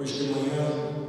hoje de manhã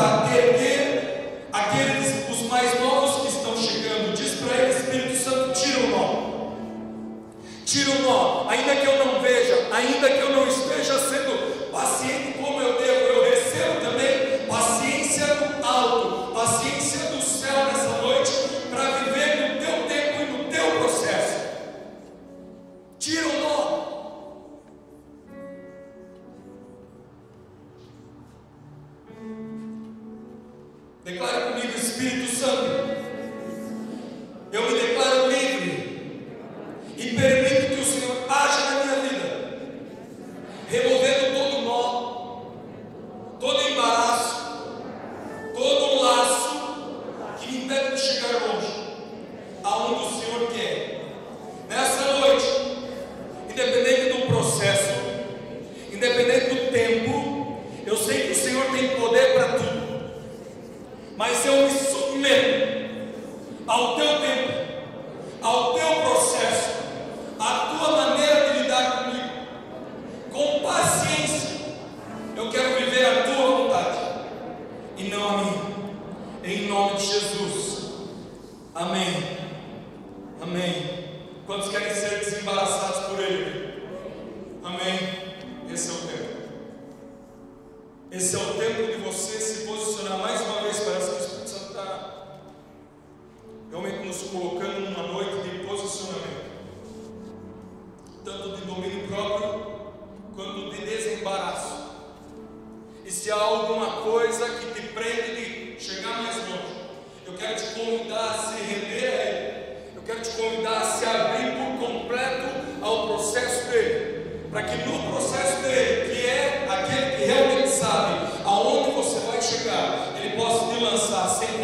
lançado nos colocando numa noite de posicionamento, tanto de domínio próprio quanto de desembaraço. E se há alguma coisa que te prende de chegar mais longe, eu quero te convidar a se render a Ele. Eu quero te convidar a se abrir por completo ao processo dele, para que no processo dele, que é aquele que realmente sabe aonde você vai chegar, ele possa te lançar sem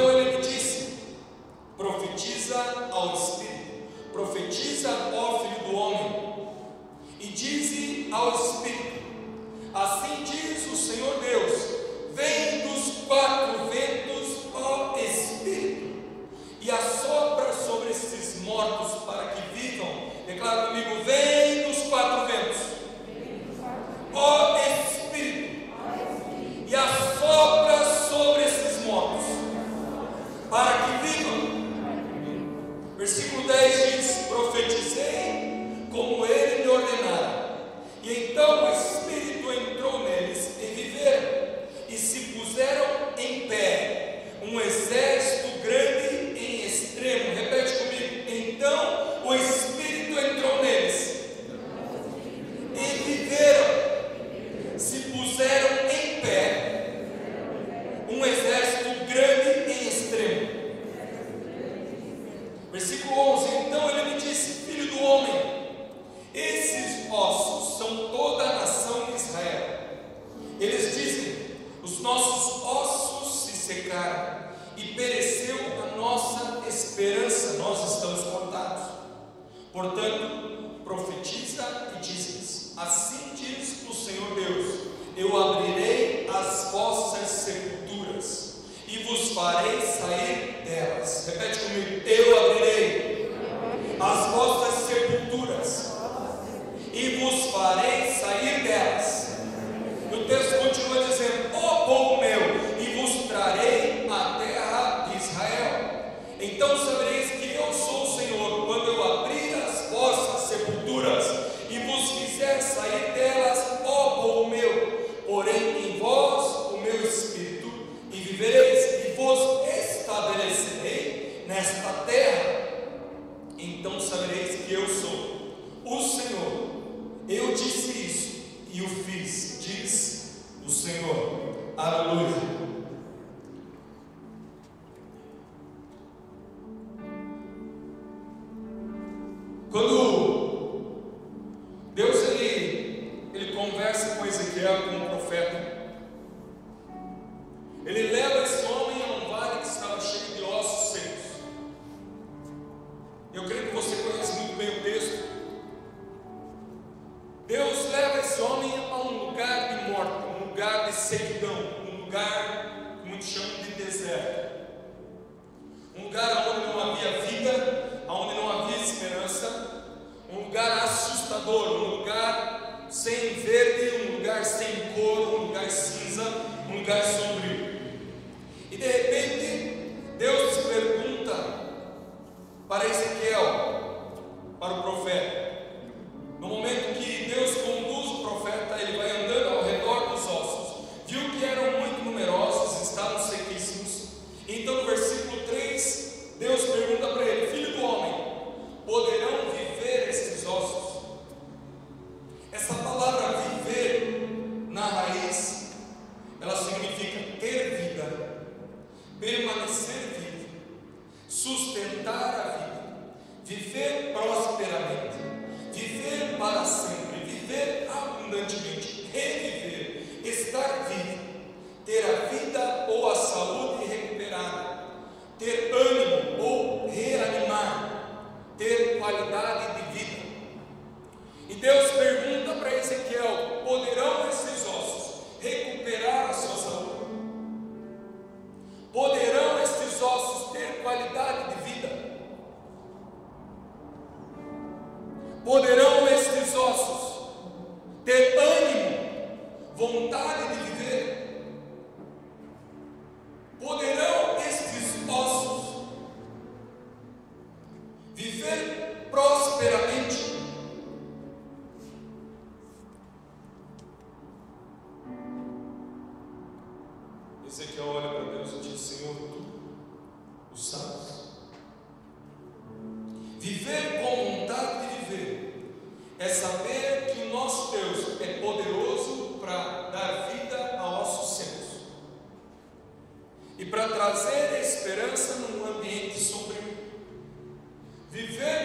Então ele me disse: profetiza ao Espírito, profetiza ao Filho do Homem, e dize ao Espírito: assim diz o Senhor Deus trazer esperança num ambiente sombrio. Viver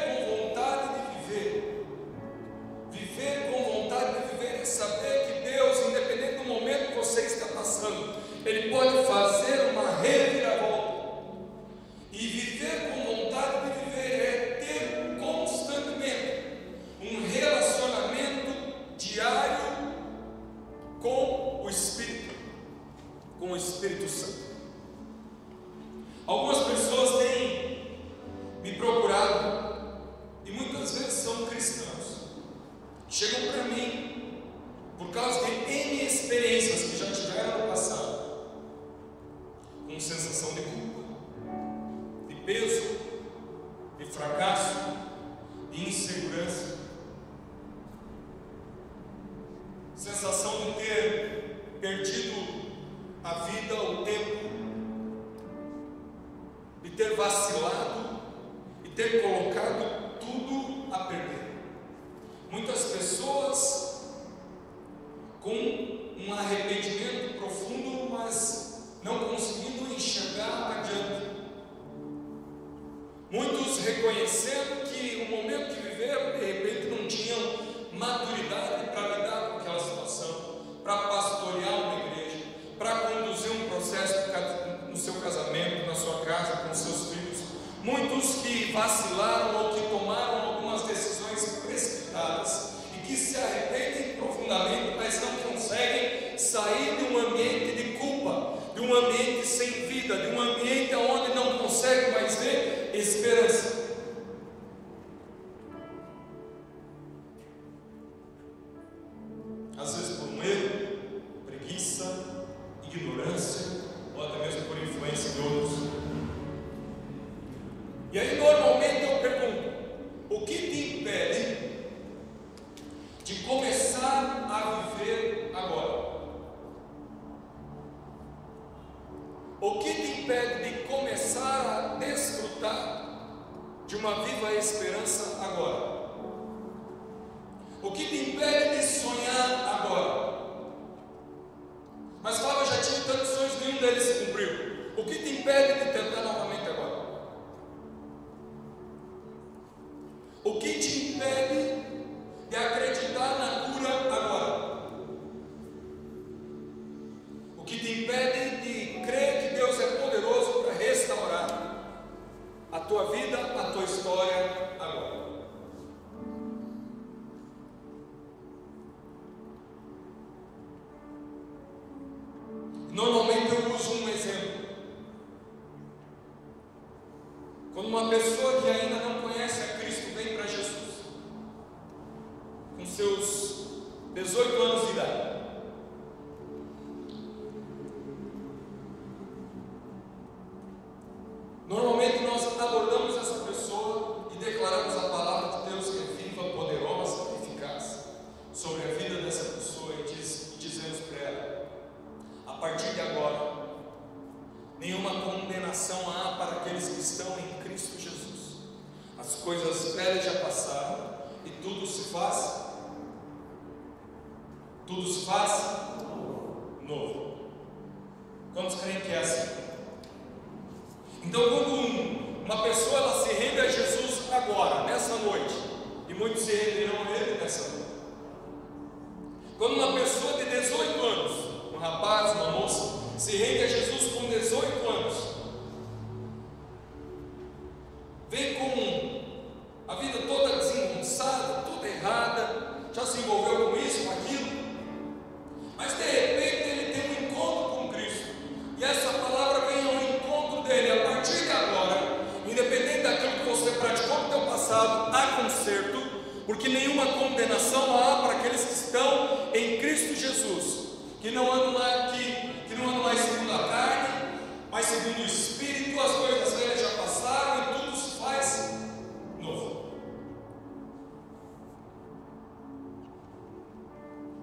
muitos que vacilaram ou que tomaram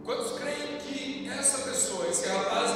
Quantos creem que essa pessoa, esse rapaz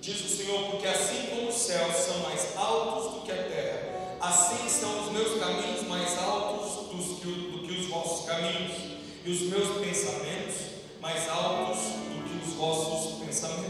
diz o Senhor, porque assim como os céus são mais altos do que a terra, assim são os meus caminhos mais altos dos que, do que os vossos caminhos, e os meus pensamentos mais altos do que os vossos pensamentos.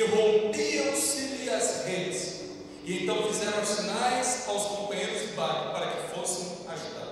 e rompiam-se-lhe as redes. E então fizeram sinais aos companheiros de barco para que fossem ajudados.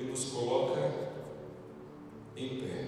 Ele nos coloca em pé.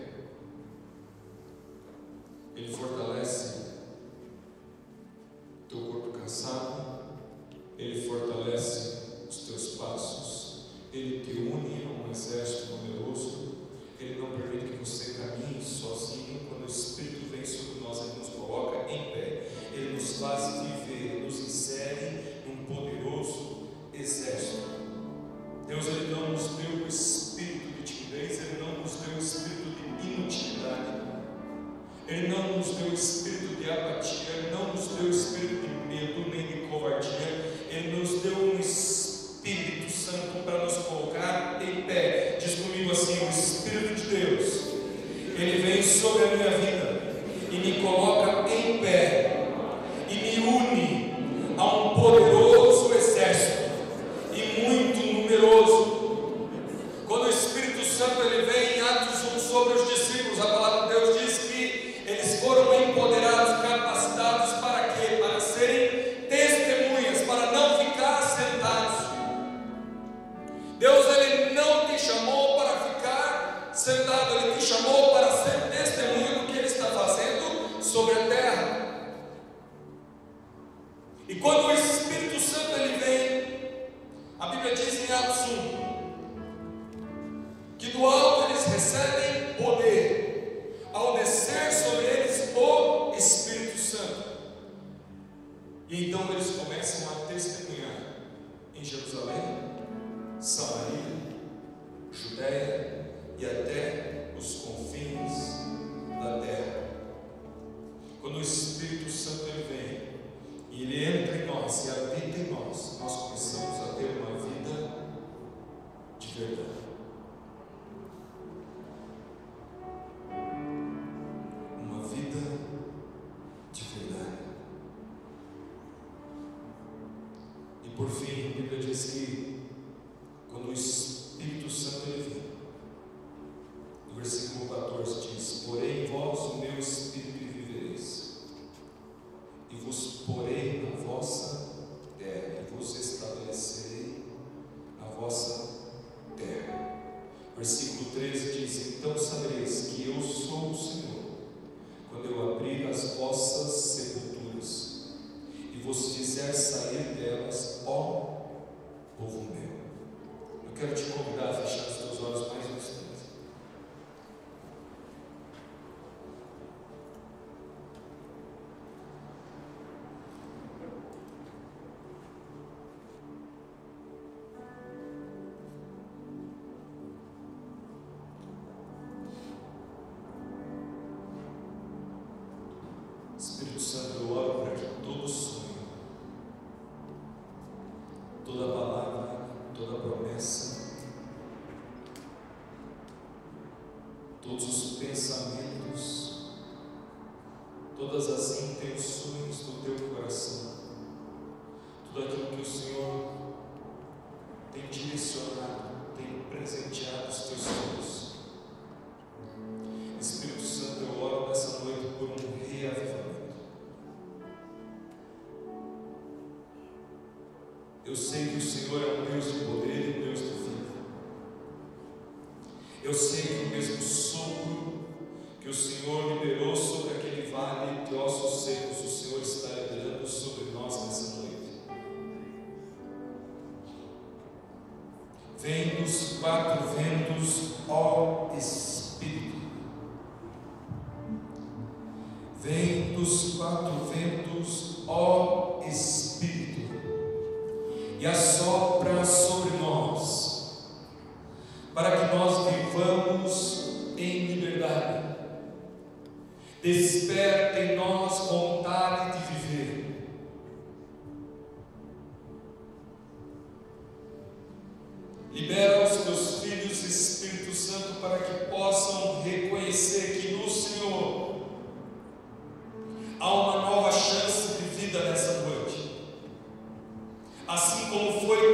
assim como foi